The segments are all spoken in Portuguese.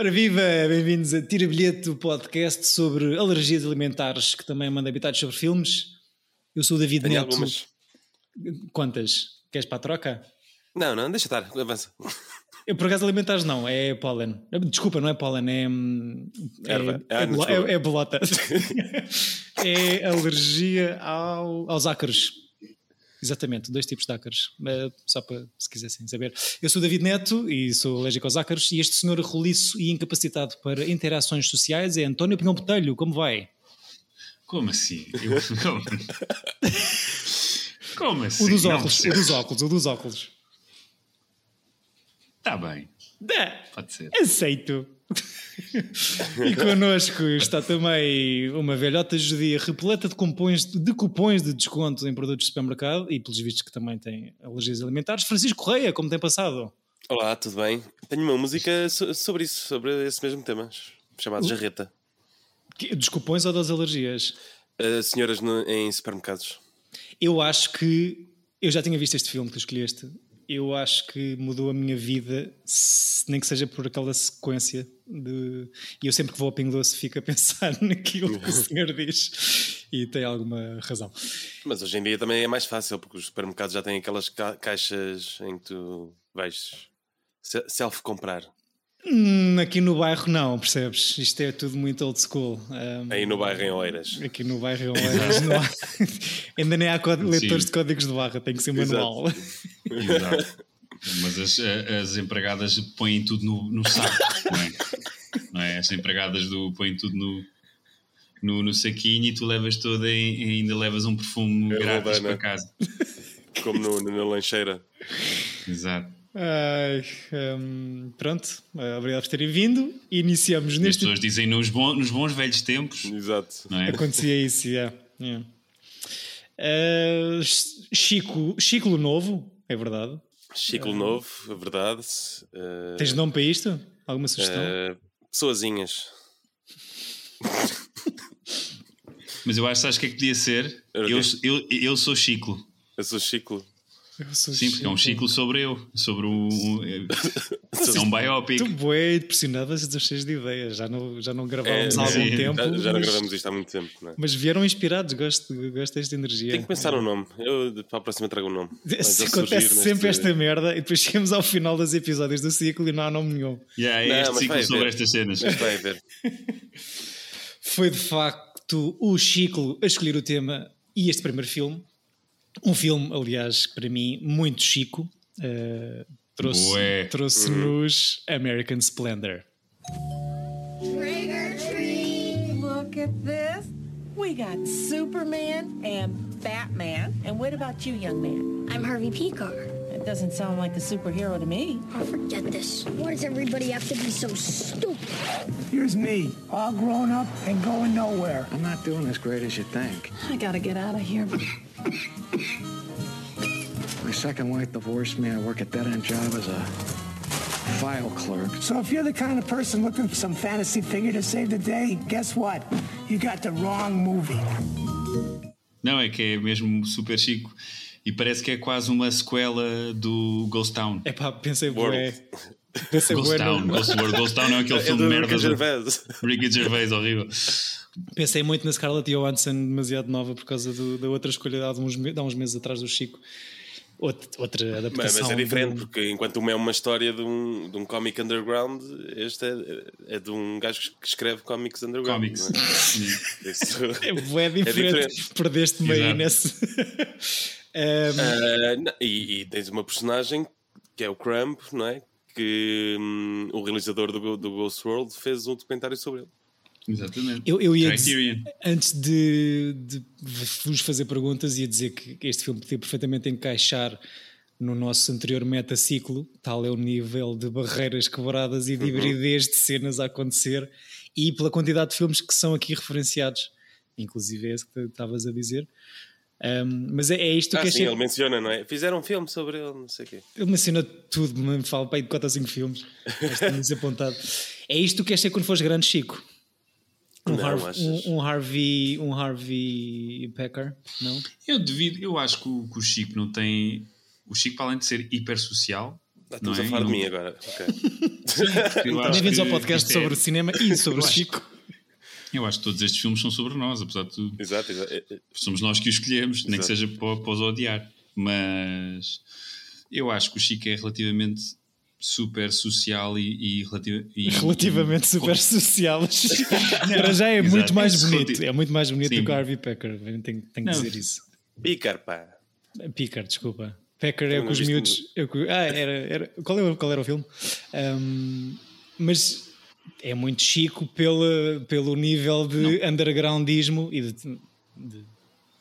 Ora viva, bem-vindos a Tira Bilhete, o podcast sobre alergias alimentares que também manda habitados sobre filmes. Eu sou o David Tenho Neto. algumas. Quantas? Queres para a troca? Não, não, deixa estar, avança. Eu, por acaso alimentares não, é pólen. Desculpa, não é pólen, é. hum, É, Erva. é, desculpa. é- é bolota. é alergia ao- aos ácaros. Exatamente, dois tipos de ácaros. Eh, Só para se quisessem saber. Eu sou o David Neto e sou alérgico aos ácaros. E este senhor roliço e incapacitado para interações sociais é António Pinhão Botelho. Como vai? Como assim? Eu- Como, Como assim? O dos óculos, o dos óculos, o dos óculos. Tá bem, Dá. pode ser. Aceito. e connosco está também uma velhota judia repleta de cupons, de cupons de desconto em produtos de supermercado e pelos vistos que também tem alergias alimentares. Francisco Correia, como tem passado? Olá, tudo bem? Tenho uma música so- sobre isso, sobre esse mesmo tema, chamado Jarreta. Que- Dos cupons ou das alergias? Uh, senhoras no- em supermercados. Eu acho que eu já tinha visto este filme que tu escolheste. Eu acho que mudou a minha vida, nem que seja por aquela sequência de. E eu sempre que vou ao Pingo Doce fico a pensar naquilo que o senhor diz e tem alguma razão. Mas hoje em dia também é mais fácil, porque os supermercados já têm aquelas ca- caixas em que tu vais se- self-comprar. Hum, aqui no bairro não, percebes? Isto é tudo muito old school. Um, Aí no bairro em Oeiras. Aqui no bairro em Oeiras não há- ainda nem há leitores de códigos de barra, tem que ser Exato. manual. Exato. Mas as, as empregadas põem tudo no, no saco, não é? Não é? As empregadas do, põem tudo no, no, no saquinho e tu levas toda e, e ainda levas um perfume É grátis para casa. Como no, no- na lancheira. Exato. Ai, hum, pronto, eh, obrigado por terem vindo. Iniciamos E as neste. pessoas dizem nos bons, nos bons velhos tempos, Exato. não é? Acontecia isso, yeah, yeah. Eh, Chico, Chico Novo, é verdade. Ciclo novo, é verdade. Uh, Tens nome para isto? Alguma sugestão? uh, pessoazinhas. Mas eu acho, sabes o que é que podia ser? Eu, eu, eu sou ciclo. Eu sou Ciclo. Sim, porque é um ciclo sobre eu, sobre o. é um biopic. Estou bem impressionado, vocês estão cheios de ideias. Já não, já não gravámos É, há algum sim, tempo. Já, já não gravamos isto há muito tempo, não é? mas vieram inspirados, gosto, gosto desta energia. Tenho que pensar no nome. Eu para a próxima trago o nome. Se acontece neste- sempre esta merda e depois chegamos ao final dos episódios do ciclo e não há nome nenhum. Yeah, é Não, este ciclo sobre estas cenas. Mas vai ver. Foi de facto o Chico a escolher o tema e este primeiro filme. Um filme, aliás, para mim, muito chico. Uh, trouxe- Bué. Trouxe-nos American Splendor. Trick or treat. Look at this. We got Superman and Batman. And what about you, young man? I'm Harvey Peacock. That doesn't sound like a superhero to me. Oh, forget this. Why does everybody have to be so stupid? Here's me, all grown up and going nowhere. I'm not doing as great as you think. I gotta get out of here. My second wife divorced me. I work a dead end job as a file clerk. So if you're the kind of person looking for some fantasy figure to save the day, guess what? You got the wrong movie. Não, é que é mesmo super chico. E parece que é quase uma sequela do Ghost Town. É pá, pensei World. bué. Pensei Ghost bué Town, no- Ghost World. Ghost Town é aquele É filme de merda Ricky do Gervais. Ricky Gervais, horrível. Pensei muito na Scarlett Johansson, demasiado nova por causa do- da outra escolha de há uns, há uns meses atrás do Chico. Outra, adaptação. mas é diferente, do- porque enquanto uma é uma história de um, de um comic underground, este é, é de um gajo que escreve comics underground. Comics. é? É bué diferente. diferente. Perdeste-me aí Exato. nesse. Um, Ah, não, e, e tens uma personagem que é o Crump, não é? Que hum, o realizador do, do Ghost World fez um documentário sobre ele. Exatamente. Eu, eu ia dizer, antes de, de vos fazer perguntas, ia dizer que este filme podia perfeitamente encaixar no nosso anterior metaciclo, tal é o nível de barreiras quebradas e de hibridez de cenas a acontecer, e pela quantidade de filmes que são aqui referenciados, inclusive é esse que estavas a dizer. Um, mas é, é isto Ah, que sim, achei. ele menciona, não é? Fizeram um filme sobre ele, não sei o quê. Ele menciona tudo, me fala para aí de 4 ou 5 filmes. Mas tenho isso apontado. É isto que ser quando fores grande, Chico. Um, Não, Harv- um, um Harvey, um Harvey Pecker, não? Eu devido, eu acho que o, que o Chico não tem. O Chico, para além de ser hiper social, Ah, Estamos Não é? a falar E de não- mim agora. Ok. Eu acho Bem-vindos ao podcast isto é- sobre o cinema e sobre o Chico. Eu acho que todos estes filmes são sobre nós, apesar de tudo. Exato, exato. É, é, Somos nós que os escolhemos, nem que seja para, para os odiar. Mas eu acho que o Chico é relativamente super social e, e, relativa- e- Relativamente super social. Para já é Exato. muito mais É bonito. É muito mais bonito Sim. do que o Harvey Pecker. Tenho, tenho que Não. dizer isso. Pícar, pá. Picker, desculpa. Pecker é Eu o que os miúdos. é que- ah, era, era, qual, era, qual era o filme? Ahm, mas é muito chico pela, pelo nível de undergroundismo e de, de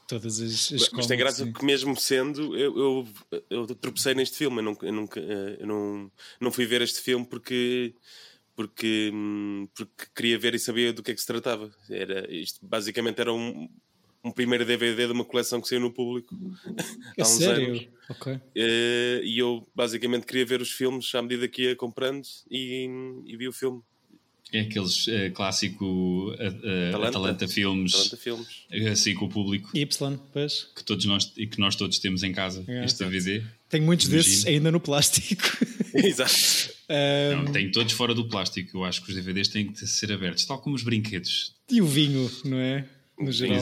todas as, as Mas tem graça comics, que mesmo sendo, eu, eu, eu tropecei neste filme, eu, nunca, eu, nunca, eh, eu não, não fui ver este filme porque, porque, hum, porque queria ver e sabia do que é que se tratava. Era, isto basicamente era um, um primeiro DVD de uma coleção que saiu no público É há uns sério? anos. Ok. Eh, e eu basicamente queria ver os filmes à medida que ia comprando e, e vi o filme. É aqueles eh, clássico eh, Atalanta. Atalanta Filmes, Talanta Filmes. assim com o público, Y, pois. que, todos nós, e que nós todos temos em casa, É. este DVD. Tenho muitos Imagino. desses ainda no plástico. Exato. Ahm, Não, tem todos fora do plástico. Eu acho que os DVDs têm que ser abertos, tal como os brinquedos. e o vinho, não é? No geral.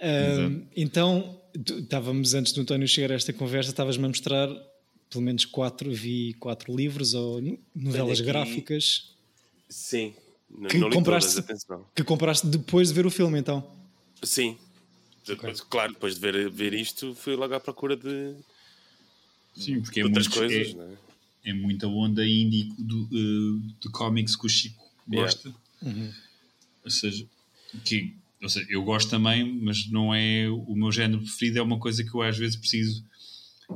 Exato. então, tu- estávamos antes do António chegar a esta conversa, estavas-me a mostrar pelo menos quatro, vi quatro livros ou novelas aqui- gráficas Sim. Que não compraste- todas, que compraste depois de ver o filme, então. Sim. Depois, Claro, depois de ver, ver isto, fui logo à procura de, Sim, porque de é, outras muito, coisas. é, não é? é muita onda indie do, eh, de cómics que o Chico Yeah. gosta. Ou seja, que, ou seja, eu gosto também, mas não é o meu género preferido. É uma coisa que eu às vezes preciso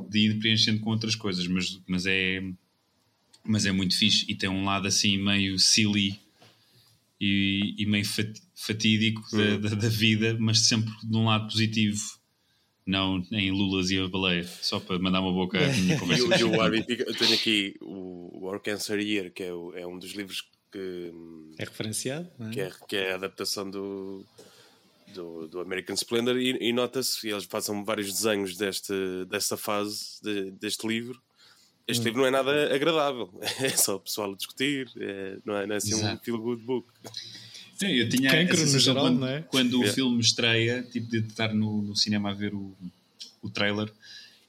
de ir preenchendo com outras coisas, mas, mas, é, mas é muito fixe e tem um lado assim meio silly e, e meio fat- fatídico Uhum. da, da, da vida, mas sempre de um lado positivo. Não em Lulas e a baleia, só para mandar uma boca à minha E conversa. e Harvey Pica- eu tenho aqui o War Cancer Year, que é, o- é um dos livros que, hum, É referenciado, não é? que, é, que é a adaptação do, do, do American Splendor, e, e nota-se, e eles passam vários desenhos deste, desta fase de- deste livro. Este Hum. livro não é nada agradável, é só o pessoal a discutir, é- não, é, não é assim um Exato. feel good book. Sim, eu tinha Cancro, no geral, quando, não é? quando o filme estreia, tipo de estar no, no cinema a ver o, o trailer,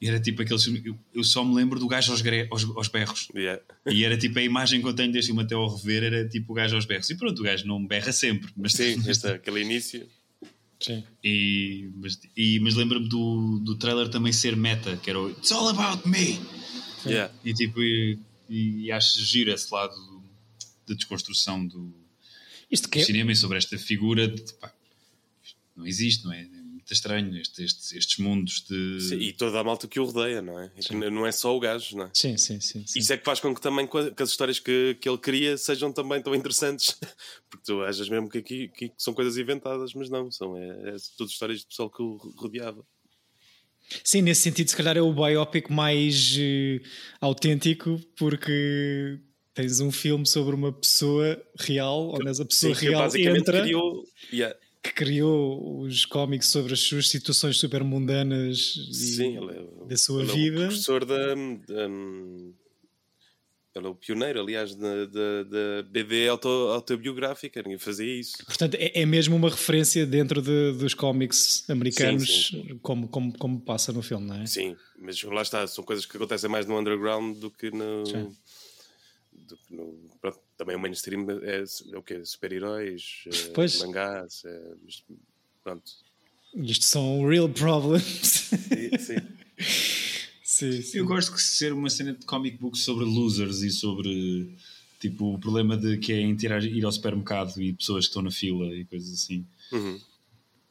e era tipo aquele filme. Eu, eu só me lembro do gajo aos, gre- aos, aos berros. Yeah. E era tipo a imagem que eu tenho deste filme até ao rever, era tipo o gajo aos berros. E pronto, o gajo não berra sempre, mas Sim, este, aquele início. Sim. E, mas, e- mas lembro-me do, do trailer também ser meta, que era o It's all about me. Yeah. E tipo, e, e acho giro esse lado de desconstrução do, Isto que do é, cinema e sobre esta figura de pá, não existe, não é? É muito estranho este- estes, estes mundos de. Sim, E toda a malta que o rodeia, não é? Que não é só o gajo, não é? Sim, sim, sim. sim. Isso é que faz com que também que as histórias que, que ele cria sejam também tão interessantes. Porque tu achas mesmo que aqui que são coisas inventadas, mas não, são é, é tudo histórias de pessoal que o rodeava. Sim, nesse sentido, se calhar é o biopic mais eh, autêntico, porque tens um filme sobre uma pessoa real, onde essa pessoa Sim, real entra, criou. Yeah. que criou os cómics sobre as suas situações super mundanas e Sim, ele é, da sua ele é o vida. professor da. da- ele é o pioneiro, aliás, da, da, da BD auto, autobiográfica, ninguém fazia isso. Portanto, é, é mesmo uma referência dentro de- dos cómics americanos, Sim, sim, Como, como, como passa no filme, não é? Sim, mas lá está, são coisas que acontecem mais no underground do que no. Sim. do que no pronto, também o mainstream é, é o quê? Super-heróis, Pois. mangás, é, pronto. Isto são real problems. Sim, sim. sim, sim. Eu gosto de ser uma cena de comic book sobre losers e sobre tipo o problema de que é interagir, ir ao supermercado e pessoas que estão na fila e coisas assim. Uhum.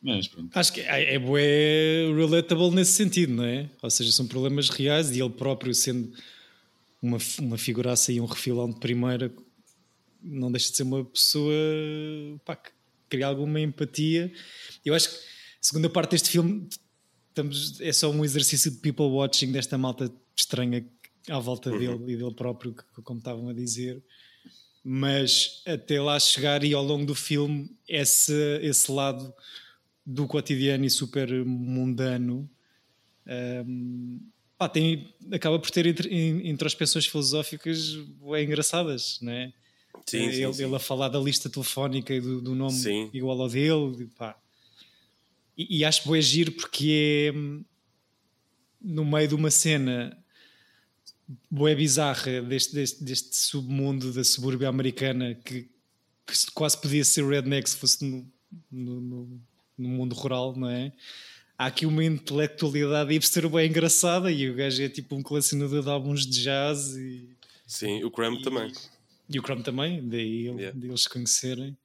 Mas pronto. Acho que é, é bué relatable nesse sentido, não é? Ou seja, são problemas reais e ele próprio sendo uma, uma figuraça e um refilão de primeira não deixa de ser uma pessoa pá, que cria alguma empatia. Eu acho que a segunda parte deste filme estamos, é só um exercício de people watching desta malta estranha à volta dele e dele próprio, como estavam a dizer. Mas até lá chegar e ao longo do filme, esse, esse lado do cotidiano e super mundano hum, pá, tem, acaba por ter intr- in- introspecções filosóficas bem engraçadas, não é? Sim, sim, ele, sim. ele a falar da lista telefónica e do, do nome igual ao dele, pá. E, e acho bem giro porque é hum, no meio de uma cena bué bizarra deste, deste, deste submundo da subúrbia americana que, que se- quase podia ser redneck se fosse no, no, no- no mundo rural, não é? Há aqui uma intelectualidade hipster bem engraçada e o gajo é tipo um colecionador de álbuns de jazz e, Sim, o Crumb também. e o Chrome também, daí Yeah. de eles se conhecerem.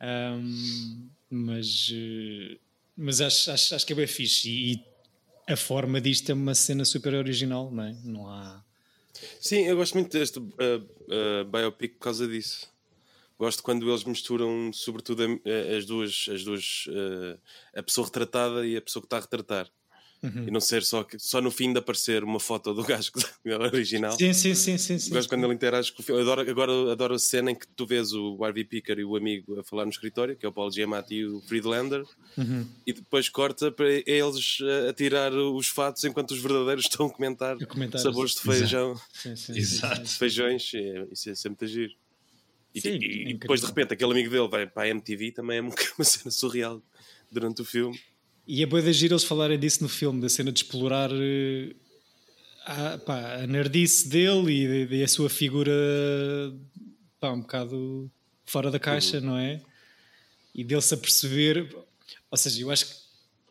Ahm, mas eh, mas acho, acho, acho que é bem fixe. E, e a forma disto é uma cena super original, não é? Não há. Sim, eu gosto muito deste uh, uh, biopic por causa disso. Gosto quando eles misturam, sobretudo, as duas, as duas uh, a pessoa retratada e a pessoa que está a retratar. E não ser só, que- só no fim de aparecer uma foto do gajo é original. Sim, sim, sim, sim. sim. Quando ele interage com o filme. Adoro, agora adoro a cena em que tu vês o Harvey Picker e o amigo a falar no escritório, que é o Paul Giamatti e o Friedlander, Uhum. e depois corta para eles uh, a tirar os fatos enquanto os verdadeiros estão a comentar, sabores de exato. feijão, Sim, sim, sim, Exato. sim. feijões. é- Isso é sempre giro. E, Sim, e- é e incrível. depois de repente aquele amigo dele vai para a MTV também é uma cena surreal durante o filme. E é boa de giro eles falarem disso no filme, da cena de explorar eh, a, pá, a nerdice dele e, e a sua figura pá, um bocado fora da caixa, não é? E dele se aperceber. Ou seja, eu acho que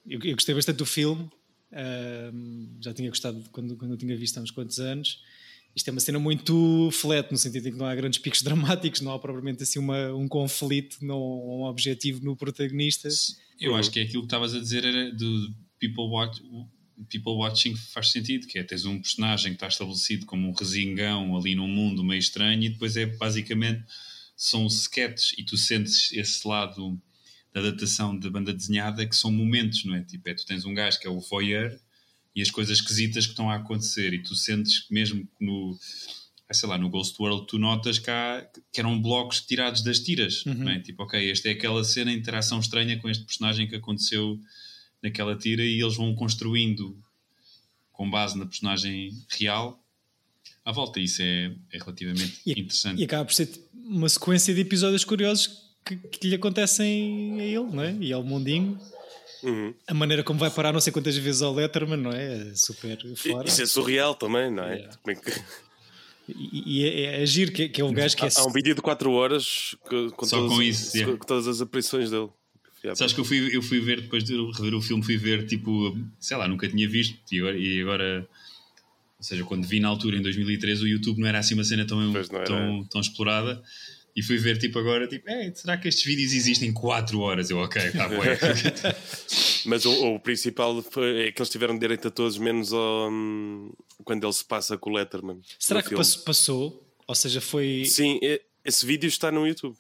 eu, eu gostei bastante do filme, ahm, já tinha gostado quando, quando eu tinha visto há uns quantos anos. Isto é uma cena muito flat, no sentido em que não há grandes picos dramáticos, não há propriamente assim uma, um conflito, não um objetivo no protagonista. Eu acho que é aquilo que estavas a dizer era do people, watch, people watching faz sentido, que é tens um personagem que está estabelecido como um resingão ali num mundo meio estranho e depois é basicamente são sketches e tu sentes esse lado da adaptação da banda desenhada que são momentos, não é? Tipo, é, tu tens um gajo que é o voyeur e as coisas esquisitas que estão a acontecer e tu sentes que mesmo que no sei lá, no Ghost World tu notas que, há, que eram blocos tirados das tiras, não é? Tipo, ok, esta é aquela cena, interação estranha com este personagem que aconteceu naquela tira e eles vão construindo com base na personagem real à volta. Isso é, é relativamente E, interessante. e acaba por ser uma sequência de episódios curiosos que, que lhe acontecem a ele, não é? E ao mundinho. Uhum. A maneira como vai parar não sei quantas vezes ao Letterman, não é? É super fora. Isso é surreal também, não é? Yeah. É que- E, e é, é agir, que, que é um gajo que é. Há um vídeo de 4 horas com, com Só todas, com isso, yeah. com todas as aparições dele. Yeah, Sabes que eu fui, eu fui ver, depois de rever o filme, fui ver, tipo, sei lá, nunca tinha visto, e agora, e agora ou seja, quando vi na altura, em 2013, o YouTube não era assim uma cena tão, tão, tão explorada, e fui ver, tipo, agora, tipo, "Ei, será que estes vídeos existem 4 horas? Eu, ok, tá bom. Mas o, o principal foi, é que eles tiveram direito a todos, menos ao, hum, quando ele se passa com o Letterman. Será que filme. passou? Ou seja, foi. Sim, é- esse vídeo está no YouTube.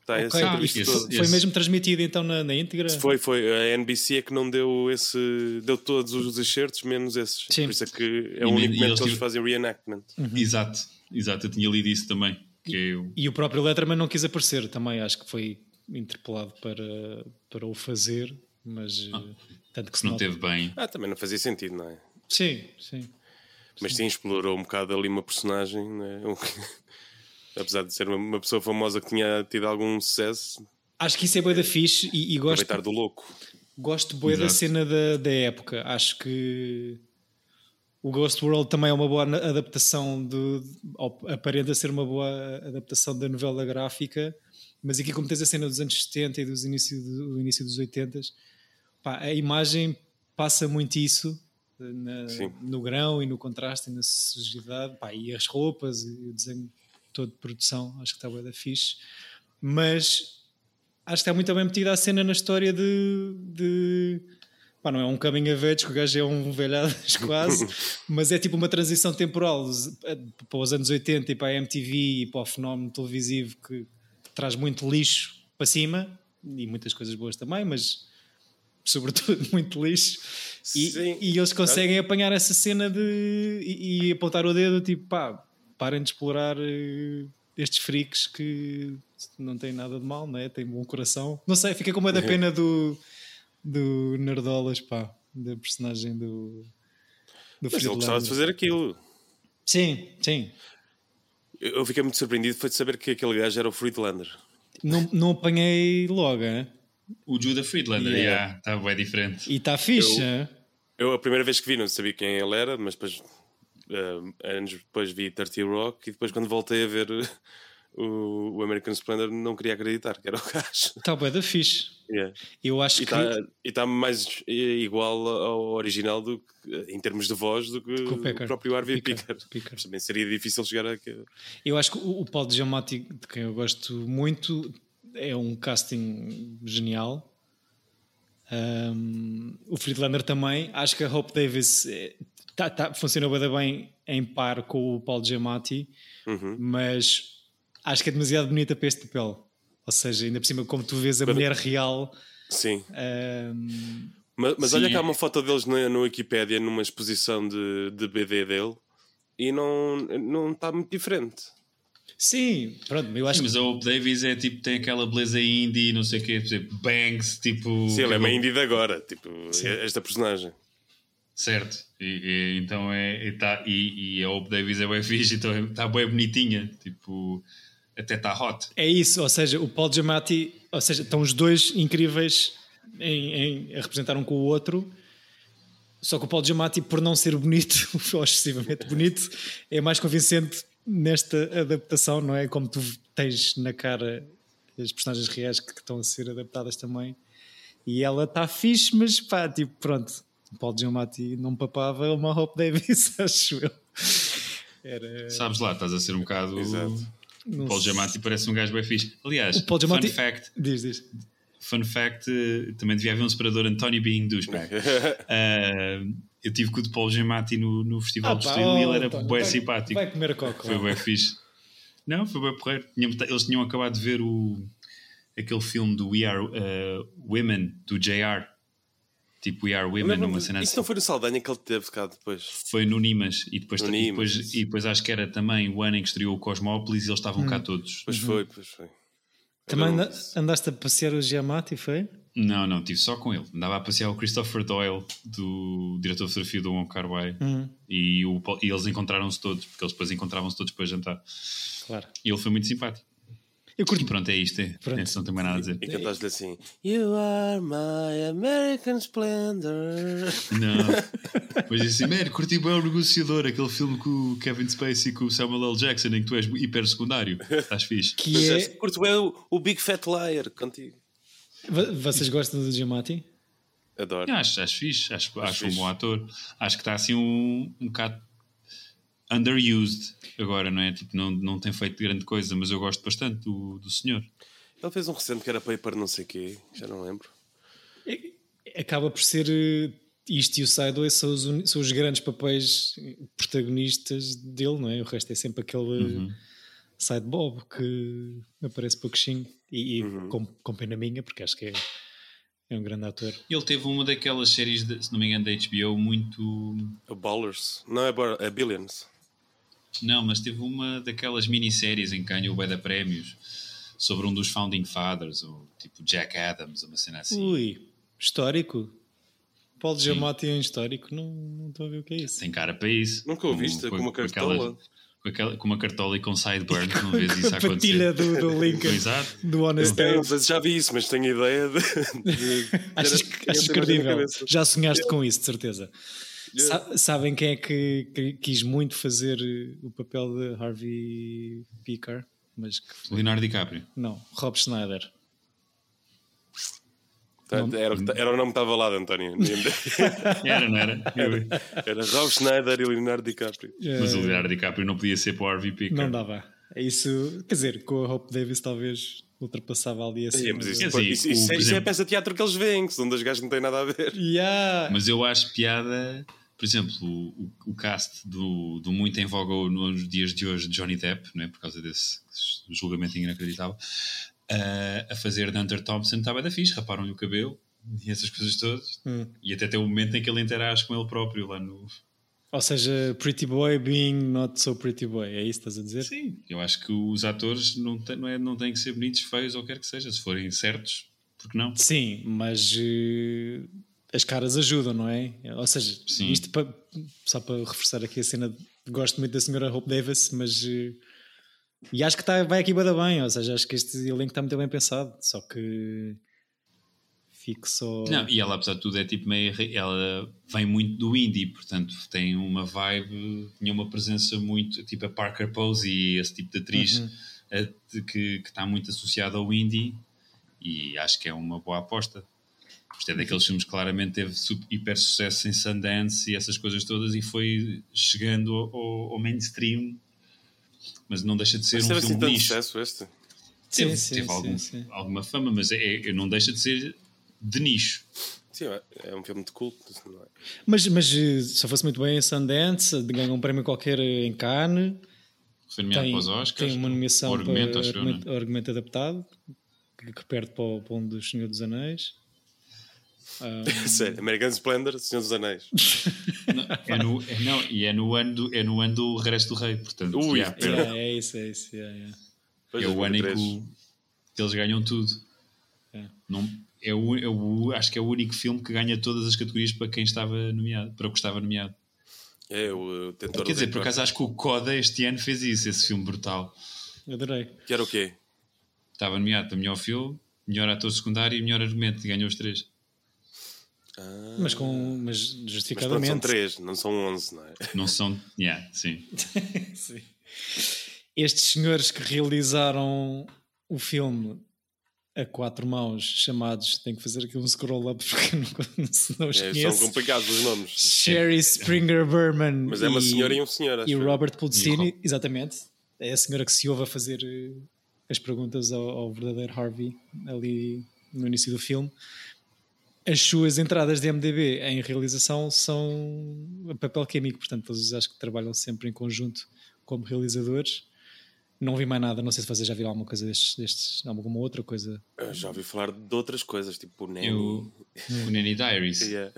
Está Ok, esse, Ah, isto esse- todo. foi mesmo transmitido então na, na íntegra? Foi, foi. A NBC é que não deu esse. Deu todos os excertos, menos esses. Sim. Por isso é que é E o único e momento que eles tive- fazem reenactment. Exato, exato, eu tinha lido isso também. Que eu, E o próprio Letterman não quis aparecer também, acho que foi interpelado para, para o fazer, mas eh, tanto que se não nota. teve bem. Ah, também não fazia sentido, não é? Sim, sim. Mas sim, explorou um bocado ali uma personagem, não é? Um- apesar de ser uma, uma pessoa famosa que tinha tido algum sucesso, Acho que isso é boa da fixe e, e gosto, aproveitar do louco. gosto bué da cena da, da época. Acho que o Ghost World também é uma boa adaptação de, ou aparenta ser uma boa adaptação da novela gráfica, mas aqui como tens a cena dos anos 70 e dos início do, do início dos 80 pá, a imagem passa muito isso na- no grão e no contraste e na sujidade pá, e as roupas e o desenho todo de produção acho que está bem da fixe. Mas acho que está muito bem metida a cena na história de, de pá, não é um coming of age, que o gajo é um velhadas quase, mas é tipo uma transição temporal eh, para os anos 80 e para a MTV e para o fenómeno televisivo que traz muito lixo para cima e muitas coisas boas também, mas sobretudo muito lixo. E, e eles conseguem apanhar essa cena de e, e apontar o dedo, tipo, pá, parem de explorar eh, estes freaks que não têm nada de mal, não é? Têm bom coração. Não sei, fica com uma da pena do, do Nerdolas, pá, da personagem do. do Mas ele gostava de fazer aquilo. Sim, sim. Eu fiquei muito surpreendido foi de saber que aquele gajo era o Friedlander. Não, não apanhei logo, hein? O Judah Friedlander, Yeah. yeah, está bem diferente. E está fixe, Eu- hein? Eu a primeira vez que vi não sabia quem ele era, mas depois, eh, anos depois vi 30 Rock e depois quando voltei a ver o, o American Splendor não queria acreditar que era o gajo. Está bem da fixe. Yeah. Eu acho E que. está mais igual ao original do que, em termos de voz do que o o, próprio Harvey Picker, Também seria difícil chegar a. Eu acho que o, o Paul Giamatti, de quem eu gosto muito, é um casting genial. Um, o Friedlander também. Acho que a Hope Davis eh, tá, tá, funcionou bem, bem em par com o Paul Giamatti, Uhum. mas acho que é demasiado bonita para este papel. Ou seja, ainda por cima, como tu vês a mulher real. Sim. um, Mas, mas Sim, olha que há é- uma foto deles na, no Wikipédia numa exposição de, de BD dele e não não está muito diferente. Sim, pronto, eu acho Sim, que mas a Hope Davis é tipo, tem aquela beleza indie, não sei o quê, por exemplo, Banks, tipo. Sim, ele é cabelo- meio indie de agora, tipo, Sim. esta personagem. Certo, e, e- então é. E, tá, e, e a Hope Davis é bem fixe, então está bem bonitinha, tipo, até está hot. É isso, ou seja, o Paul Giamatti, ou seja, estão os dois incríveis em, em- a representar um com o outro. Só que o Paul Giamatti, por não ser bonito, ou excessivamente bonito, é mais convincente nesta adaptação, não é? Como tu tens na cara as personagens reais que, estão a ser adaptadas também. E ela está fixe, mas pá, tipo, pronto. O Paul Giamatti não papava uma Hope Davis, acho eu. Era. Sabes lá, estás a ser um bocado. Exato. não O Paul. Giamatti parece um gajo bem fixe. Aliás, O Paul Giamatti- fun fact, Diz, diz. fun fact eh, também devia haver um separador António Being douchebag. Eh, eu tive com o de Paul Giamatti no, no Festival de pá, Estoril e oh, ele era António, bem simpático. Vai comer a coca. Foi bem fixe. Não, foi bem porreiro. Eles tinham acabado de ver o, aquele filme do We Are eh, Women, do JR. Tipo We Are Women, numa cena Isso assim. não foi no Saldanha que ele teve cá depois. Foi no Nimas e depois, No e, Nimas, depois, isso. e depois acho que era também o ano em que estreou o Cosmópolis e eles estavam Hum. cá todos. Pois foi, pois foi. Também andaste a passear o Giamatti, foi? Não, não, tive só com ele. Andava a passear o Christopher Doyle, do diretor de fotografia do Wong Kar Wai, Hum. e, o, e eles encontraram-se todos, porque eles depois encontravam-se todos para jantar. Claro. E ele foi muito simpático. Eu E curto. pronto, é isto. É. Pronto. É, não tem mais nada a dizer. E cantaste-lhe assim: You are my American Splendor. Não. Pois disse assim, man, curti bem o negociador, aquele filme com o Kevin Spacey e com o Samuel L. Jackson, em que tu és hiper secundário. Estás fixe. Que Mas é. Curto bem o, o Big Fat Liar contigo. Vo- Vocês gostam do Giamatti? Adoro. Acho, acho fixe, acho, acho, um fixe. bom ator. Acho que está assim um, um bocado underused agora, não é? Tipo, não, não tem feito grande coisa, mas eu gosto bastante do, do senhor. Ele fez um recente que era Paper não sei quê, já não lembro. Acaba por ser. eh, Isto e o Sideways são os, são os grandes papéis protagonistas dele, não é? O resto é sempre aquele Uhum. Side Bob que aparece pouquinho e, e Uhum. com, com pena minha, porque acho que é, é um grande ator. Ele teve uma daquelas séries, de, se não me engano, da HBO, muito. A Ballers. Não é, é Billions. Não, mas teve uma daquelas minisséries em que ganhou o Beda Prémios sobre um dos Founding Fathers, ou tipo Jack Adams, uma cena assim. Ui, histórico. Paulo Giamatti é um histórico, não, não estou a ver o que é isso. Tem cara para isso. Nunca o viste, com uma cartola. aquelas- Com, aquela, com uma cartola e com sideburn, que não vês isso a acontecer. patilha do, do Lincoln, Exato. do Honest Eu não Dave. sei se já vi isso, mas tenho ideia de. de- Achas, de- achas credível? Já sonhaste com isso, de certeza. Sa- sabem quem é que, que quis muito fazer eh, o papel de Harvey Picker? Mas que Leonardo DiCaprio. não, Rob Schneider. Portanto, Era, ta- era o nome que estava lá, de António. Era, não era? Era Rob Schneider e Leonardo DiCaprio. Mas o Leonardo DiCaprio não podia ser para o Harvey Picker. Não dava. É isso, quer dizer, com a Hope Davis talvez ultrapassava ali assim. Sim, mas isso, Quer depois- dizer, isso- o- isso por é- isso é exemplo- peça de teatro que eles veem, que são dois gajos que não têm nada a ver. Yeah. Mas eu acho piada, por exemplo, o, o, o cast do, do muito em voga nos dias de hoje de Johnny Depp, não é? por causa desse julgamento inacreditável, ah, a fazer de Hunter Thompson estava da fixe, raparam-lhe o cabelo e essas coisas todas. Hum. E até tem o momento em que ele interage com ele próprio lá no. Ou seja, Pretty Boy being not so pretty boy, é isso que estás a dizer? Sim, eu acho que os atores não, têm- não, é, não têm que ser bonitos, feios ou quer que seja, se forem certos, porque não? Sim, mas eh, as caras ajudam, não é? Ou seja, Sim. isto só para reforçar aqui a cena, gosto muito da senhora Hope Davis, mas eh, e acho que tá, vai aqui bada bem, ou seja, acho que este elenco está muito bem pensado, só que fico só. Não, e ela, apesar de tudo, é tipo meio. Ela vem muito do indie, portanto tem uma vibe, tinha uma presença muito. Tipo a Parker Pose e esse tipo de atriz eh, de que que está muito associada ao indie e acho que é uma boa aposta. Isto é daqueles filmes que claramente teve su- hiper sucesso em Sundance e essas coisas todas e foi chegando ao, ao- mainstream, mas não deixa de ser Mas um teve filme assim nicho. sucesso este? Sim, Teve, sim, teve sim, algum- sim. alguma fama, mas é, é- não deixa de ser de nicho. Sim, é- é um filme de culto. Não é? Mas, mas se fosse muito bem em Sundance, ganha um prémio qualquer em Cannes, Foi nomeado tem, para os Oscars. tem uma nomeação o argumento, para eu, argumento, é? argumento adaptado, que, que perde para, o- para um dos Senhor dos Anéis. Sério, American Splendor, Senhor dos Anéis. É no, é, não, e é no, ano do, é no ano do Regresso do Rei, portanto. Ui, yeah, pera. É, é isso, é isso. é, é. Pois, é o ano em que, 2003. o- que eles ganham tudo. É. Não, é o, é o- acho que é o único filme que ganha todas as categorias para quem estava nomeado, para o que estava nomeado. É o Tentor Quer dizer, por acaso acho que o Coda este ano fez isso, esse filme brutal. Adorei. Que era o quê? Estava nomeado para melhor filme, melhor ator secundário e melhor argumento, e ganhou os três. Mas, com, mas Mas pronto, são justificadamente. três, não são onze, não é? Não são. Yeah, sim. Sim. Estes senhores que realizaram o filme a quatro mãos, chamados, tenho que fazer aqui um scroll up porque eu não, não os É, conheço. são complicados os nomes. Sherry Springer Berman Mas é uma senhora e um senhor, e. Robert E Pulcini, exatamente. É a senhora que se ouve a fazer eh, as perguntas ao, ao verdadeiro Harvey ali no início do filme. As suas entradas de MDB em realização são a papel químico, portanto, eles acho que trabalham sempre em conjunto como realizadores. Não vi mais nada, não sei se vocês já viram alguma coisa destes, destes alguma outra coisa. Eu já ouvi falar de outras coisas, tipo o Nanny. Eu, o Nanny Diaries. Yeah.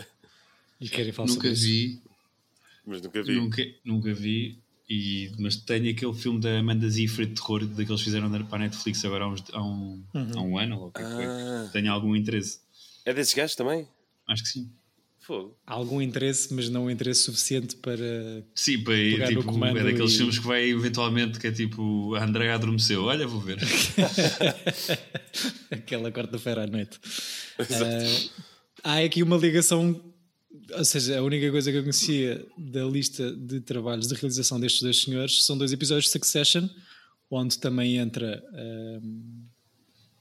E querem falar Nunca sobre isso. vi, Mas nunca vi. nunca, nunca vi, e, mas tenho aquele filme da Amanda Seyfried de terror daqueles que fizeram para a Netflix agora há, uns- há um, há um ano, ou o que é que foi. Ah. Tenho algum interesse. É desses gajos também? Acho que sim. Fogo. Algum interesse, mas não um interesse suficiente para. Sim, para, no tipo, comando é daqueles e- filmes que vai eventualmente que é tipo a Andrea adormeceu. Olha, vou ver. Aquela quarta-feira à noite. Ah, há aqui uma ligação, ou seja, a única coisa que eu conhecia da lista de trabalhos de realização destes dois senhores são dois episódios de Succession, onde também entra ahm,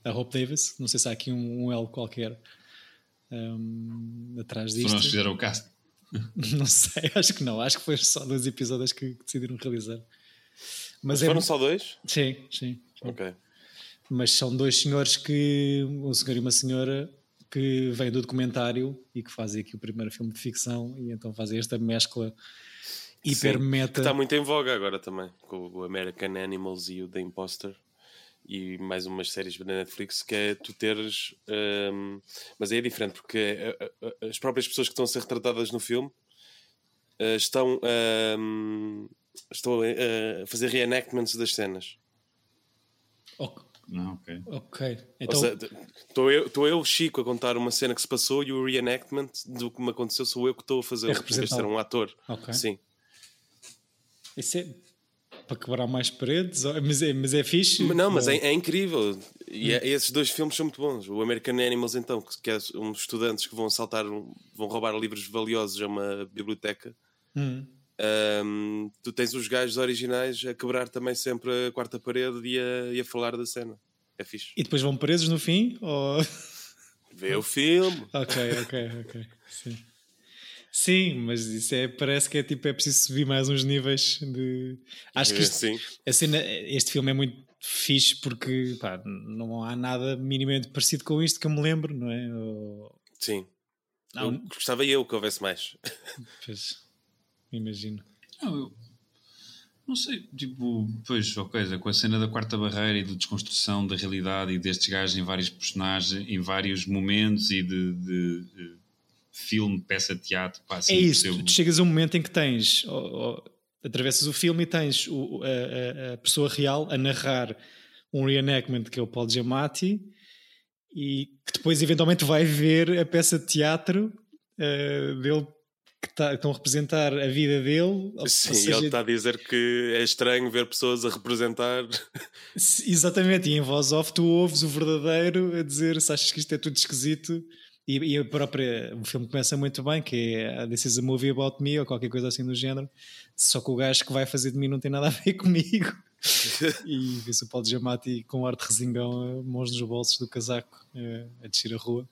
a Hope Davis. Não sei se há aqui um, um L qualquer ahm, atrás Foram os que disto. fizeram o cast. Não sei, acho que não. Acho que foi só dois episódios que, que decidiram realizar. Mas é, Foram só dois? Sim, sim. Ok. mas são dois senhores que um senhor e uma senhora que vêm do documentário e que fazem aqui o primeiro filme de ficção e então fazem esta mescla hiper Sim, meta Que está muito em voga agora também, com o American Animals e o The Imposter. E mais umas séries da Netflix que é tu teres. hum, mas aí é diferente, porque é, é, é, as próprias pessoas que estão a ser retratadas no filme eh, estão, hum, estão a fazer reenactments das cenas. Ok, Não, ok. ok. Ou então seja, estou eu, estou eu, Chico, a contar uma cena que se passou e o reenactment do que me aconteceu sou eu que estou a fazer. É representá-lo. um ator. Ok. Sim. isso é para quebrar mais paredes mas é, mas é fixe Não, mas é, é incrível. E é- esses dois filmes são muito bons. O American Animals, então, que, é uns estudantes que vão assaltar, um- vão roubar livros valiosos a uma biblioteca. Hum. Ahm, tu tens os gajos originais a quebrar também sempre a quarta parede e a, e a falar da cena. É fixe. e depois vão presos no fim ou... Vê o filme. ok ok ok sim Sim, mas isso é, parece que é tipo, é preciso subir mais uns níveis de. Acho que isto, Sim. a cena, este filme é muito fixe porque pá, não há nada minimamente parecido com isto que eu me lembro, não é? Ou- Sim. Eu- Gostava eu que houvesse mais. Pois, imagino. Não, eu não sei, tipo, pois, ok, com a cena da quarta barreira e de desconstrução da realidade e destes gajos em vários personagens, em vários momentos e de, de, de filme, peça de teatro, pá, assim, é isso, percebo. tu chegas a um momento em que tens, ó, ó, atravessas o filme e tens o- a, a- a pessoa real a narrar um reenactment que é o Paul Giamatti e que depois eventualmente vai ver a peça de teatro eh, dele que tá- estão a representar a vida dele. ou Sim, seja, e ele está a dizer que é estranho ver pessoas a representar. se- Exatamente, e em voz off tu ouves o verdadeiro a dizer se achas que isto é tudo esquisito. E, e a própria, o filme começa muito bem, que é This is a movie about me, ou qualquer coisa assim do género. Só que o gajo que vai fazer de mim não tem nada a ver comigo. e vê-se o Paulo Giamatti com ar de resingão, mãos nos bolsos do casaco, eh, a descer a rua.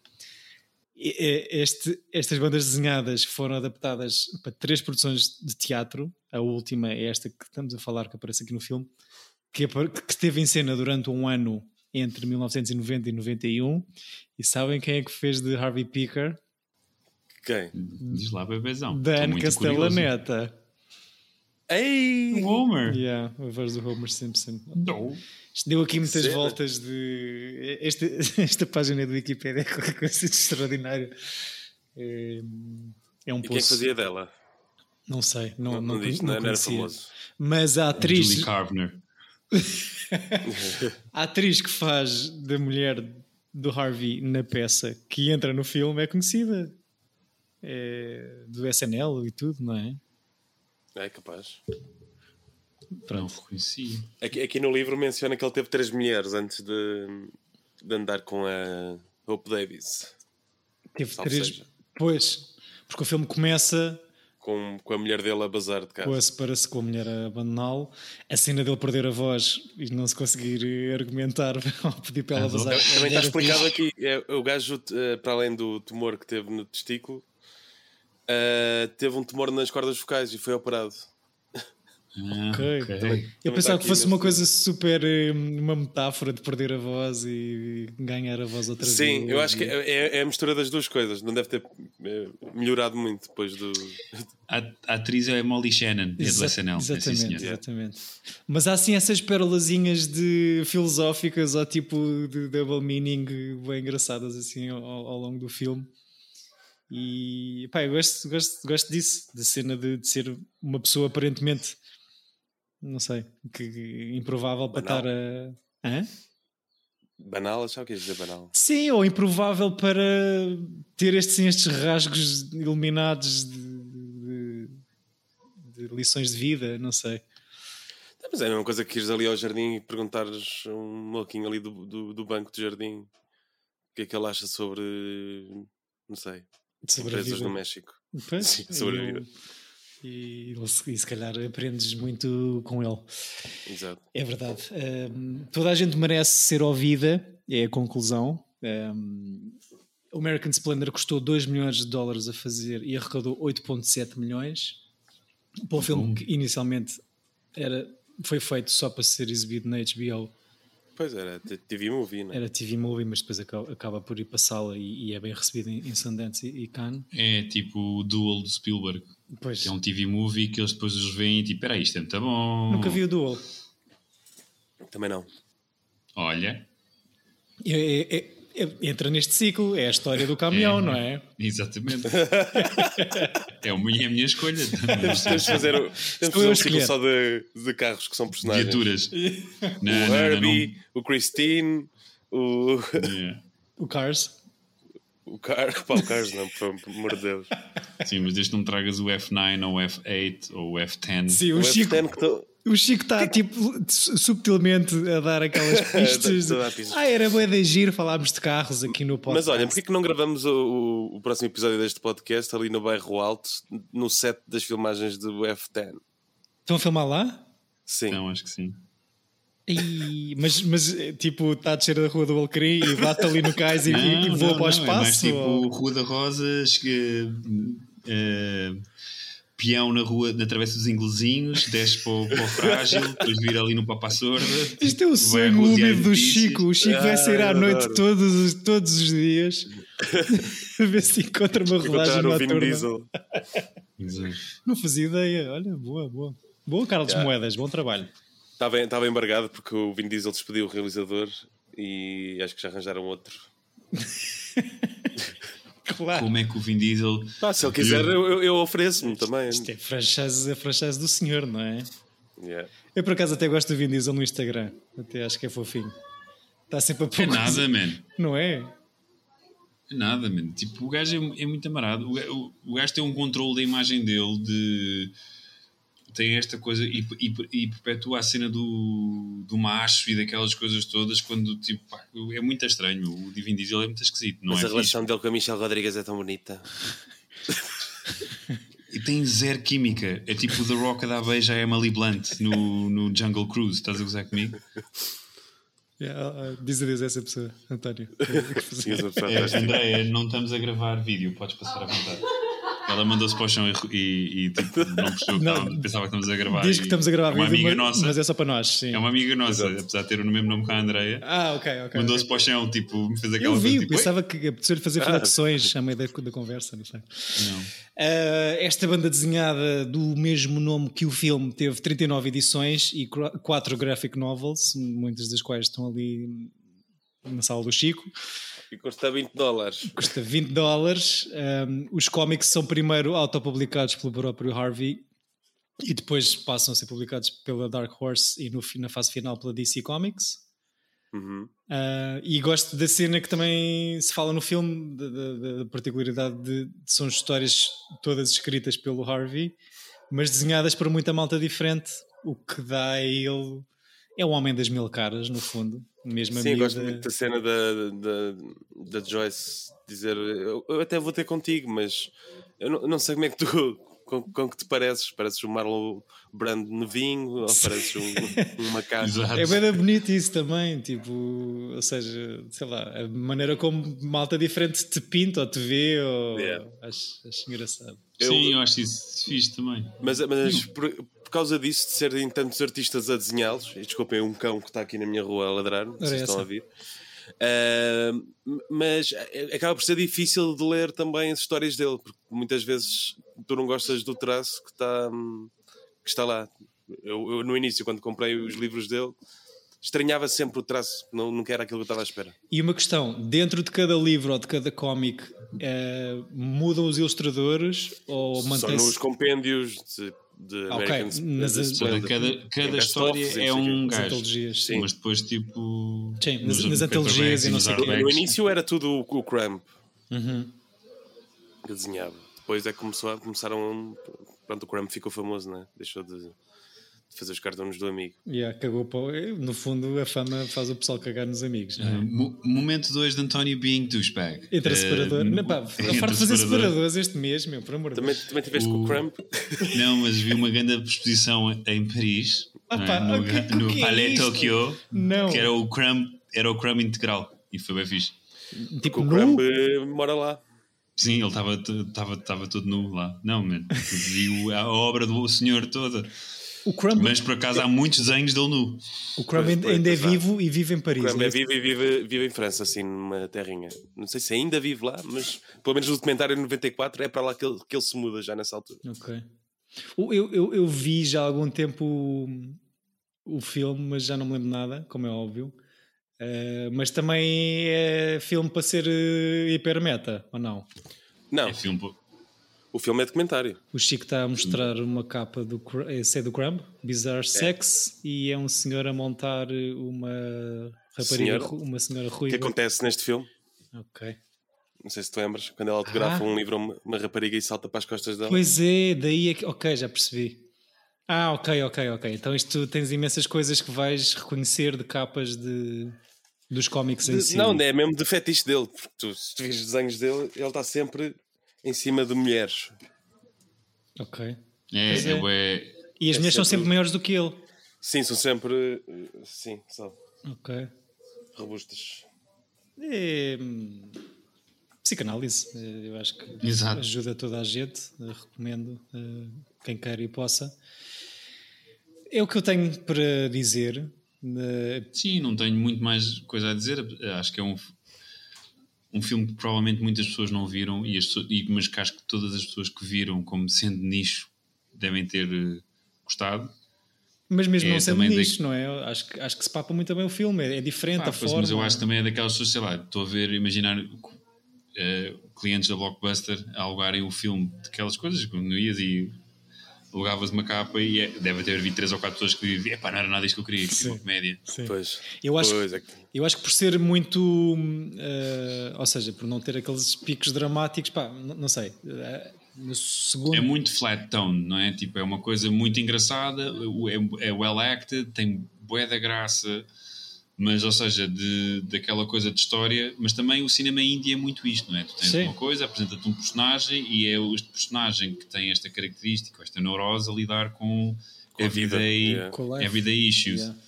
Eh, Este, estas bandas desenhadas foram adaptadas para três produções de teatro. A última é esta que estamos a falar, que aparece aqui no filme, que, que esteve em cena durante um ano entre 1990 e 91. E sabem quem é que fez de Harvey Picker? Quem? Diz lá, bebezão. Dan Castellaneta. Ei! curioso. Homer. Yeah, a voz do Homer Simpson. Não. Isto deu aqui muitas voltas de. Esta, esta página do Wikipedia é qualquer coisa de extraordinário. É, é um E quem é que poço. fazia dela? Não sei, não, Não, não, não, diz, não não, não era conhecia. famoso. Mas a atriz, Julie Carvener. A atriz que faz da mulher do Harvey na peça que entra no filme é conhecida. É do SNL e tudo, não é? É capaz. Não reconhecia. Aqui, aqui no livro menciona que ele teve três mulheres antes de, de andar com a Hope Davis. Teve Salve três. seja. Pois, porque o filme começa Com, com a mulher dele a bazar de casa. com a separa-se com a mulher a abandoná-lo. A cena dele perder a voz e não se conseguir eh, argumentar ao pedir para ela vazar. Também está explicado aqui. É, o gajo, eh, para além do tumor que teve no testículo, eh, teve um tumor nas cordas vocais e foi operado. Ah, Ok. Eu pensava está que fosse uma coisa super. eh, uma metáfora de perder a voz e ganhar a voz outra vez. Sim, eu acho que é, é- é a mistura das duas coisas. Não deve ter eh, melhorado muito depois do. A, a atriz é Molly Shannon, é do Exa- SNL. é, sim, Exatamente, senhor. exatamente. Mas há assim essas perolazinhas de filosóficas ou tipo de double meaning bem engraçadas assim ao, ao longo do filme. E pá, eu gosto, gosto, gosto disso, da cena de, de ser uma pessoa aparentemente, não sei, que, que improvável para Banal. estar a. Hã? Banal, achava que ias dizer banal. Sim, ou improvável para ter estes, estes rasgos iluminados de, de- de lições de vida, não sei. Mas é a mesma coisa que ires ali ao jardim e perguntares a um maluquinho ali do, do, do banco de jardim o que é que ele acha sobre. Não sei. Sobre a empresas no México. Pois, Sim, sobre a eu- vida. E, e se calhar aprendes muito com ele. Exato. É verdade. Ahm, toda a gente merece ser ouvida, é a conclusão. Ahm, o American Splendor custou 2 milhões de dólares a fazer e arrecadou 8,7 milhões. Para um filme que inicialmente era, foi feito só para ser exibido na HBO, Pois era, TV Movie, não é? era TV Movie, mas depois acaba, acaba por ir para a sala e, e é bem recebido em, em Sundance e, e Cannes. É tipo o Duel do Spielberg. Pois, Que é um TV movie que eles depois os veem e tipo, peraí, isto é muito bom. nunca vi o Duel. Também não. Olha, É- é- é- é- entra neste ciclo, é a história do caminhão, É. não é? exatamente. é, a minha, é a minha escolha. Temos, temos de fazer, o- temos fazer um ciclo só de, de carros que são personagens. Viaturas. O Não, não, não, Herbie, o Christine, o, não. Yeah. O Cars. O Car... Pá, o Cars, não, por por amor de Deus. Sim, mas desde que não tragas o F9 ou o F8 ou o F10. Sim, O o Chico, F10 que tô- o Chico está tipo su- subtilmente a dar aquelas pistas. dar pistas. ah, era boa de giro falarmos de carros aqui no podcast. Mas olha, porquê que não gravamos o, o- o próximo episódio deste podcast ali no bairro Alto, no set das filmagens do F10? Estão a filmar lá? Sim. Então, acho que sim. Ih, mas, mas eh, tipo, está a descer da rua do Alcarim e bate ali no cais e, e voa para o É mais espaço? tipo ou- Rua da Rosa, chega, eh, peão na rua, na travessa dos inglesinhos, desce para o, para o frágil, depois vira ali no Papa Sorda. Isto é o vai sonho úmido do. Chico. O Chico vai Ah, sair à noite adoro. todos, os- todos os dias a ver se encontra uma rodagem Encontrar o Vin noturna. Diesel. Exato. Não fazia ideia. Olha, boa, boa. Boa, Carlos Yeah. Moedas, bom trabalho. Estava, estava embargado porque o Vin Diesel despediu o realizador e acho que já arranjaram outro. Claro. Como é que o Vin Diesel. Pá, se ele quiser, eu, eu- eu ofereço-me também. Isto é franchise, a franchise do senhor, não é? Yeah. Eu por acaso até gosto do Vin Diesel no Instagram. Até acho que é fofinho. Está sempre a pôr É nada, man. Não é? Nada, mano. Tipo, o gajo é, é muito amarado. O, o, o gajo tem um controle da imagem dele de. Tem esta coisa e, e, e perpetua a cena do, do macho e daquelas coisas todas quando, tipo, pá, é muito estranho. O Divin Diesel é muito esquisito, não Mas é? a relação fixe. dele com a Michelle Rodrigues é tão bonita. E tem zero química. É tipo o The Rock a dar beijo a Emily Blunt no, no Jungle Cruise. Estás a gozar comigo? Yeah, uh, diz a essa pessoa, António. Sim, essa pessoa É. Andréia, não estamos a gravar vídeo, podes passar à vontade. Ela mandou-se para o chão e, e, e, tipo, não percebeu que pensava que estamos a gravar. Diz que estamos a gravar é uma amiga mas, nossa. mas é só para nós. Sim. É uma amiga nossa, apesar de ter o mesmo nome que a Andreia. Ah, ok, ok. Mandou-se ok. para o chão, tipo, fez aquela Eu vi, coisa, tipo, pensava que apeteceu-lhe fazer flexões à meio da, da conversa, não sei. "Oi?" Não. Uh, esta banda desenhada do mesmo nome que o filme teve 39 edições e 4 graphic novels, muitas das quais estão ali na sala do Chico. E custa 20 dólares. Custa 20 dólares. Um, os cómics são primeiro autopublicados pelo próprio Harvey e depois passam a ser publicados pela Dark Horse e no, na fase final pela DC Comics. Uhum. Uh, e gosto da cena que também se fala no filme, da particularidade de, de são histórias todas escritas pelo Harvey, mas desenhadas por muita malta diferente, o que dá a ele. É o homem das mil caras, no fundo. Mesmo Sim, gosto muito da cena da, da, da Joyce dizer eu, eu até vou ter contigo, mas eu não, não sei como é que tu com, com que te pareces. Pareces um Marlon Brando novinho ou pareces um, um macaco. É bem bonito isso também, tipo, ou seja, sei lá, a maneira como malta diferente te pinta ou te vê, ou... Yeah. acho, acho engraçado. Eu- Sim, eu acho isso fixe também. Mas, mas por, por causa disso, de serem tantos artistas a desenhá-los, e desculpem um cão que está aqui na minha rua a ladrar, não Ora, estão a ouvir. Ah, mas acaba por ser difícil de ler também as histórias dele, porque muitas vezes tu não gostas do traço que está, que está lá. Eu, eu, no início, quando comprei os livros dele, estranhava sempre o traço, não, nunca era aquilo que eu estava à espera. E uma questão, dentro de cada livro ou de cada cómic, eh, mudam os ilustradores ou Só mantém-se... nos compêndios de, de Ok, American nas- de- de- Toda, de- cada cada best-ofs história é um gajo. antologias, Sim. Mas depois, tipo. Sim, nas- nas antologias e não sei o quê. No início era tudo o, o Crumb Uhum. que desenhava. Depois é que começou começaram. Pronto, o Crumb ficou famoso, né? Deixou de, de fazer os cartões do amigo. Yeah, cagou para o- No fundo, a fama faz o pessoal cagar nos amigos. não é? Uh, mo- momento 2 de António being douchebag. Entre Uh, separador. Não, pá, entre a farto de fazer separador. separadores este mês, meu, por amor de Também, Deus. também tiveste com o O- Crumb? Não, mas vi uma grande exposição em Paris, Ah, é? pá, no, o que- o no que é Palais isto? Tokyo, Não. que era o crumb, era o crumb integral e foi bem fixe. Tipo, o nu? Crumb eh, mora lá. Sim, ele estava estava estava todo nu lá. Não, mano, vi o- a obra do senhor toda. O Crumb, Mas por acaso há muitos desenhos dele nu. o Crumb Pois, ainda é vivo e vive em O Paris. Crumb é é vivo e vive, vive em França, assim, numa terrinha. Não sei se ainda vive lá, mas pelo menos no documentário 94 é para lá que ele, que ele se muda já nessa altura. Ok. O- Eu, eu, eu vi já há algum tempo o, o filme, mas já não me lembro nada, como é óbvio. Eh, mas também é filme para ser eh, hipermeta, ou não? Não, É filme. pô. O filme é documentário. O Chico está a mostrar uma capa do, esse é do Crumb, Bizarre Sex, e é um senhor a montar uma rapariga, Senhora? ru- uma senhora O que ruiva. acontece neste filme? Ok. Não sei se te lembras, quando ela autografa Ah. um livro a uma, rapariga e salta para as costas dela. Pois é, daí é que. Ok, já percebi. Ah, ok, ok, ok. Então isto tens imensas coisas que vais reconhecer de capas de, dos cómics em De- si. Não, é mesmo de fetiche dele, porque tu, se tu vês os desenhos dele, ele está sempre em cima de mulheres. Ok. É, é. é, E as É mulheres são sempre- sempre maiores do que ele. Sim, são sempre. eh, Sim, são Ok. robustas. É. hum, Psicanálise, eh, eu acho que Exato. ajuda toda a gente, eh, recomendo quem quer e possa. É o que eu tenho para dizer. Sim, não tenho muito mais coisa a dizer. Acho que é um, um filme que provavelmente muitas pessoas não viram, e as e- mas que acho que todas as pessoas que viram como sendo nicho devem ter eh, gostado. Mas mesmo É, não sendo também da- não é? Acho que, acho que se papa muito bem o filme, é, é diferente Pá, a pois, forma. mas eu acho que também é daquelas pessoas, sei lá, estou a ver, imaginar eh, clientes da Blockbuster alugarem o filme daquelas coisas, quando ias e alugavas uma capa e é- deve ter havido três ou quatro pessoas que diziam: epá, não era nada isto que eu queria, que uma comédia. Sim. Pois. Eu acho, Pois, é que- eu acho que por ser muito. eh, ou seja, por não ter aqueles picos dramáticos, pá, n- não sei. no segundo. É muito flat tone, não é? Tipo, é uma coisa muito engraçada, é, é well acted, tem bué da graça, mas, ou seja, de, daquela coisa de história, mas também o cinema índia é muito isto, não é? Tu tens Sim. uma coisa, apresenta-te um personagem e é este personagem que tem esta característica, esta neurose a lidar com, Com a vida, everyday, yeah. Everyday issues. Yeah.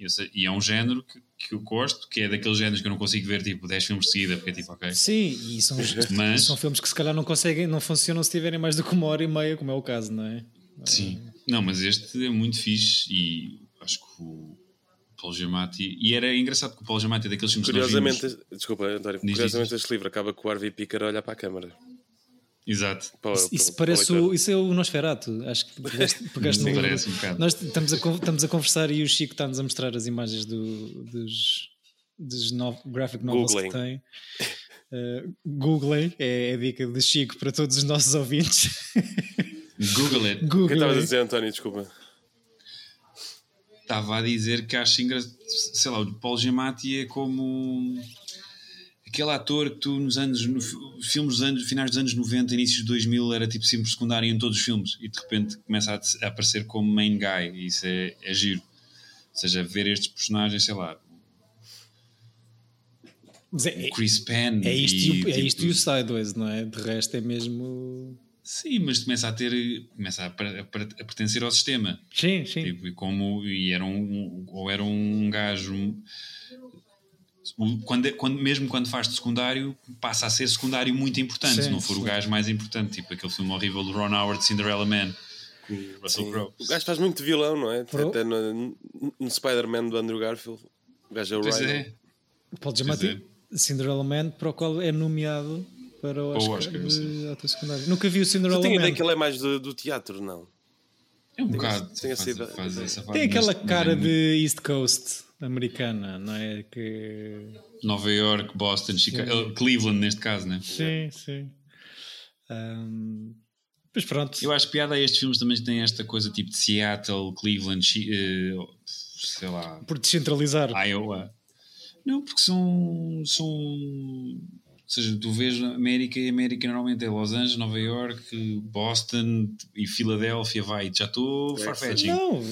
E sei- E é um género que, que eu gosto, que é daqueles géneros que eu não consigo ver tipo 10 filmes de seguida, porque é tipo, ok. Sim, e são, Mas- são filmes que se calhar não conseguem, não funcionam se tiverem mais do que uma hora e meia, como é o caso, não é? Sim. Não, mas este é muito fixe e acho que o Paul Giamatti... E era engraçado que o Paul Giamatti é daqueles filmes que nós Curiosamente, vimos... desculpa, António, Diz, curiosamente diz, este livro acaba com o Harvey Picker a olhar para a câmara. Exato. Para- Isso, para- isso para parece o, isso é o Nosferatu. Acho que pegaste, pegaste no. Parece um bocado. Nós estamos a, estamos a conversar e o Chico está-nos a mostrar as imagens do- dos, dos no- graphic novels Googlem. que tem. Uh, Googlem é a dica de Chico para todos os nossos ouvintes. Google it. O que estavas a dizer, António? Desculpa. Estava a dizer que acho engraçado... Sei lá, o Paul Giamatti é como... Aquele ator que tu nos anos, no, filmes dos anos, finais dos anos 90, inícios de 2000, era tipo sempre secundário em todos os filmes e de repente começa a, a aparecer como main guy e isso é, é giro. Ou seja, ver estes personagens, sei lá, É, Chris Penn. é isto, e, o- é tipo, isto e o Sideways, não é? De resto é mesmo. Sim, mas começa a ter. começa a, a per- a pertencer ao sistema. Sim, sim. Tipo, e como. E era um. Ou era um gajo. Quando, quando, mesmo quando faz de secundário, passa a ser secundário muito importante. Sim, se não for sim. o gajo mais importante, tipo aquele filme horrível do Ron Howard, Cinderella Man, com o Russell. Crowe. O gajo faz muito vilão, não é? Pro- Até no, no Spider-Man do Andrew Garfield. O gajo é o Rhino. é. Paul Giamatti, Cinderella Man, para o qual é nomeado para o Oscar, Oscar, de ator secundário. Nunca vi o Cinderella Man. ideia que ele é mais do, do teatro, não? É um Tem bocado. tem faz- faz essa Tem aquela cara de East Coast americana, não é? Que... Nova York, Boston, Chicago, eh, Cleveland neste caso, né? Sim, sim. Mas pronto. Eu acho piada a estes filmes também têm esta coisa tipo de Seattle, Cleveland, eh, sei lá, Por descentralizar. Iowa. Não, porque são, são. Ou seja, tu vês América e a América normalmente é Los Angeles, Nova York, Boston e Filadélfia, vai, já estou farfetching. Não,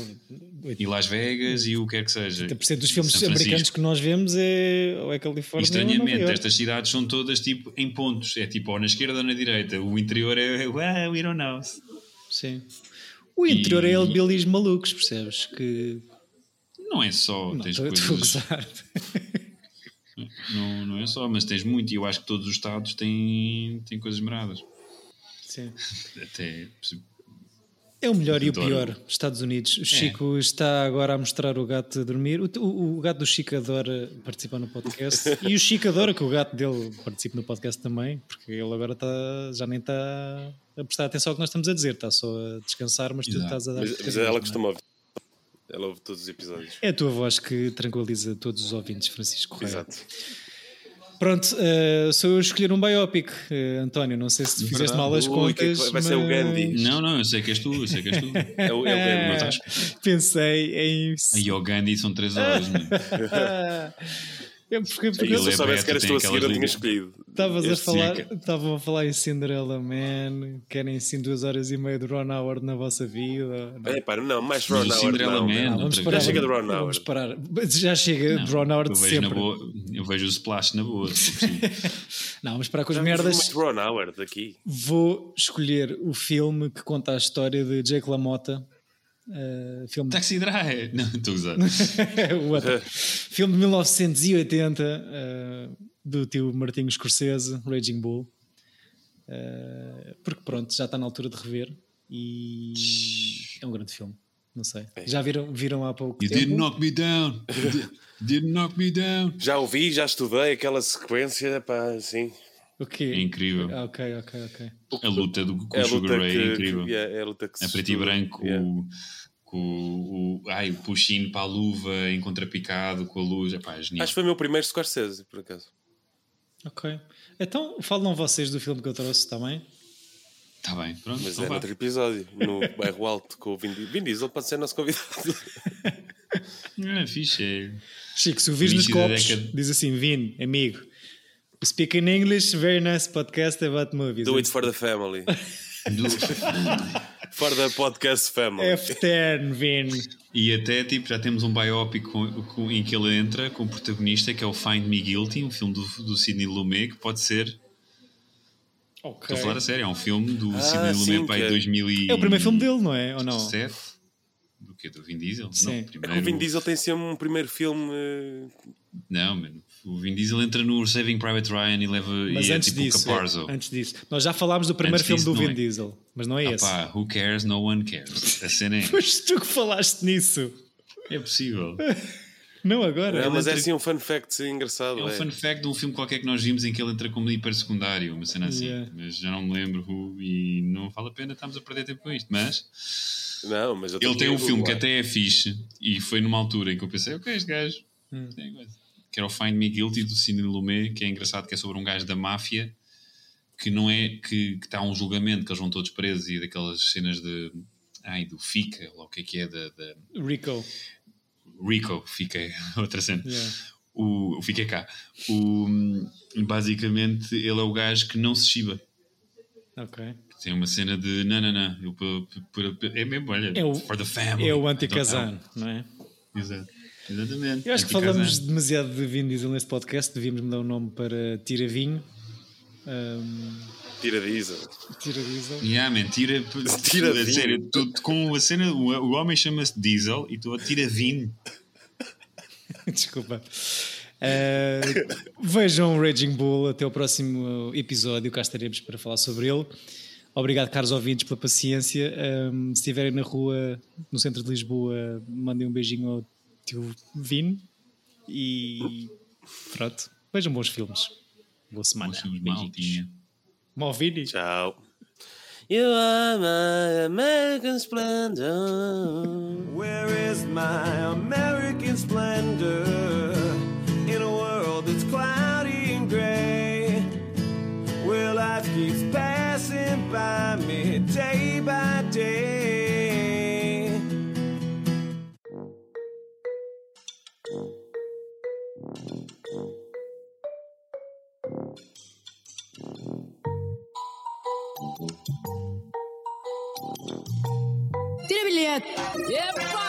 E Las Vegas e o que quer que seja. 80% dos filmes americanos que nós vemos é ou é E Califórnia ou Nova estranhamente, estas cidades são todas tipo em pontos. É tipo ou na esquerda ou na direita. O interior é. Well, we don't know. Sim. O interior E- é hillbillies malucos, percebes? Que Não é só. não tens estou estou a coisas. Não, não é só, mas tens muito. E eu acho que todos os estados têm, têm coisas maradas. Sim. Até. É o melhor e o Adoro. pior, Estados Unidos. O Chico está agora a mostrar o gato a dormir. O, o- o gato do Chico adora participar no podcast. e o Chico adora que o gato dele participe no podcast também, porque ele agora está, já nem está a prestar atenção ao que nós estamos a dizer, está só a descansar, mas tu Exato. estás a dar. Mas, mas ela é? costuma ouvir. Ela ouve todos os episódios. É a tua voz que tranquiliza todos os ouvintes, Francisco Correia. Exato. Pronto, eh, sou eu a escolher um biopic, eh, António. Não sei se te fizeste mal as Ui, que- contas. vai ser o mas Gandhi. Não, não, eu sei que és tu, eu sei que és tu. É o, é o Gandhi. Não estás- Pensei em. Aí ao Gandhi são 3 horas, mano. Eu, porque, porque Se eu é soubesse que eras tu a seguir, eu tinha escolhido. Estavas a falar, estavam a falar em Cinderella Man, querem sim duas horas e meia de Ron Howard na vossa vida. Não. É, pá, não, mais Ron Howard. Cinderella não, Man, não. Vamos parar. Já chega de Ron Vamos Howard. parar. Já chega de Ron Howard eu vejo, na sempre. boa, eu vejo o splash na boa. Não, vamos parar com as Já merdas. muito Ron Howard aqui. Vou escolher o filme que conta a história de Jake LaMotta. Eh, filme Taxi Drive! Não, estou a usar. o outro. Filme de 1980 eh, do tio Martinho Scorsese, Raging Bull. Eh, porque pronto, já está na altura de rever e é um grande filme. Não sei. Já viram, viram há pouco You tempo? didn't knock me down! Didn't knock me down! Já ouvi, já estudei aquela sequência, pá, assim. O quê? É incrível. Ah, ok, ok, ok. A luta do, com É o Sugar Ray que, é incrível. que- é, é a luta que se preto e branco, Yeah. o, com o, ai, o puxinho para a luva em contrapicado com a luz. Epá, é genial. Acho que foi o meu primeiro Scorsese, por acaso. Ok. Então, falam vocês do filme que eu trouxe também? Está bem, pronto. Mas então é vá. noutro episódio, no bairro alto com o Vin Diesel. Vin Diesel pode ser nosso convidado. É fixe. É... Chico, se o vires nos copos, década. diz assim: Vin, amigo. Speak in English, very nice podcast about movies. Do it for the family. Do- For the podcast family. F10, Vin. E até tipo, já temos um biopic com, com- em que ele entra com o protagonista que é o Find Me Guilty, um filme do, do Sidney Lumet que pode ser. Ok. Estou a falar a sério, é um filme do Ah, Sidney sim, Lumet para que aí é- 2007. É o primeiro filme dele, não é? Ou não? Do que? Do Vin Diesel? Sim. Não, É É que primeiro... o Vin Diesel tem sempre um primeiro filme. eh, Não, mano. O Vin Diesel entra no Saving Private Ryan e leva. Mas e é antes tipo disso, Caparzo. é, antes disso, nós já falámos do primeiro Antes filme disso, do Vin é. Diesel, mas não é Ah esse. pá, who cares? No one cares. A cena é. Mas tu que falaste nisso, É possível. não agora. Não, mas é entra- assim um fun fact engraçado. É um é. fun fact de um filme qualquer que nós vimos em que ele entra como hiper secundário, uma cena assim. Yeah. Mas já não me lembro who, e não vale a pena estarmos a perder tempo com isto. Mas Não, mas eu ele tem um filme que até é fixe e foi numa altura em que eu pensei, ok, este gajo Hum. tem coisa. Que era o Find Me Guilty do Sidney Lumet, que é engraçado, que é sobre um gajo da máfia que não é que está um julgamento, que eles vão todos presos e daquelas cenas de. Ai, do FICA, ou o que é que é da. da Rico. Rico, fica outra cena. Yeah. O, o Fica cá. O, basicamente, ele é o gajo que não se chiba. Ok. Tem uma cena de não, não, não. Eu, por- por- é mesmo, olha, É o- for the family. É o anti-Kazan, não é? Exato. Exatamente. Eu acho que Anti-Kazan. falamos demasiado de Vin Diesel neste podcast, devíamos mudar o nome para Tira Vinho. Um, Tira Diesel. Tira Diesel. Yeah, man, tira, Tira a vinho. sério, tu, com a cena, o, o homem chama-se Diesel e tu a tira vinho. Desculpa. Uh, vejam Raging Bull até o próximo episódio, cá estaremos para falar sobre ele. Obrigado, caros ouvintes, pela paciência. Um, se estiverem na rua, no centro de Lisboa, mandem um beijinho ao tio Vin e pronto. Vejam bons filmes. Boa semana. Beijinhos. maltinha. Mau Vini? Tchau. You are my American splendor. Where is my American splendor in a world that's cloudy and gray? Where life keeps passing by me day by day. Tira bilhete. Epa!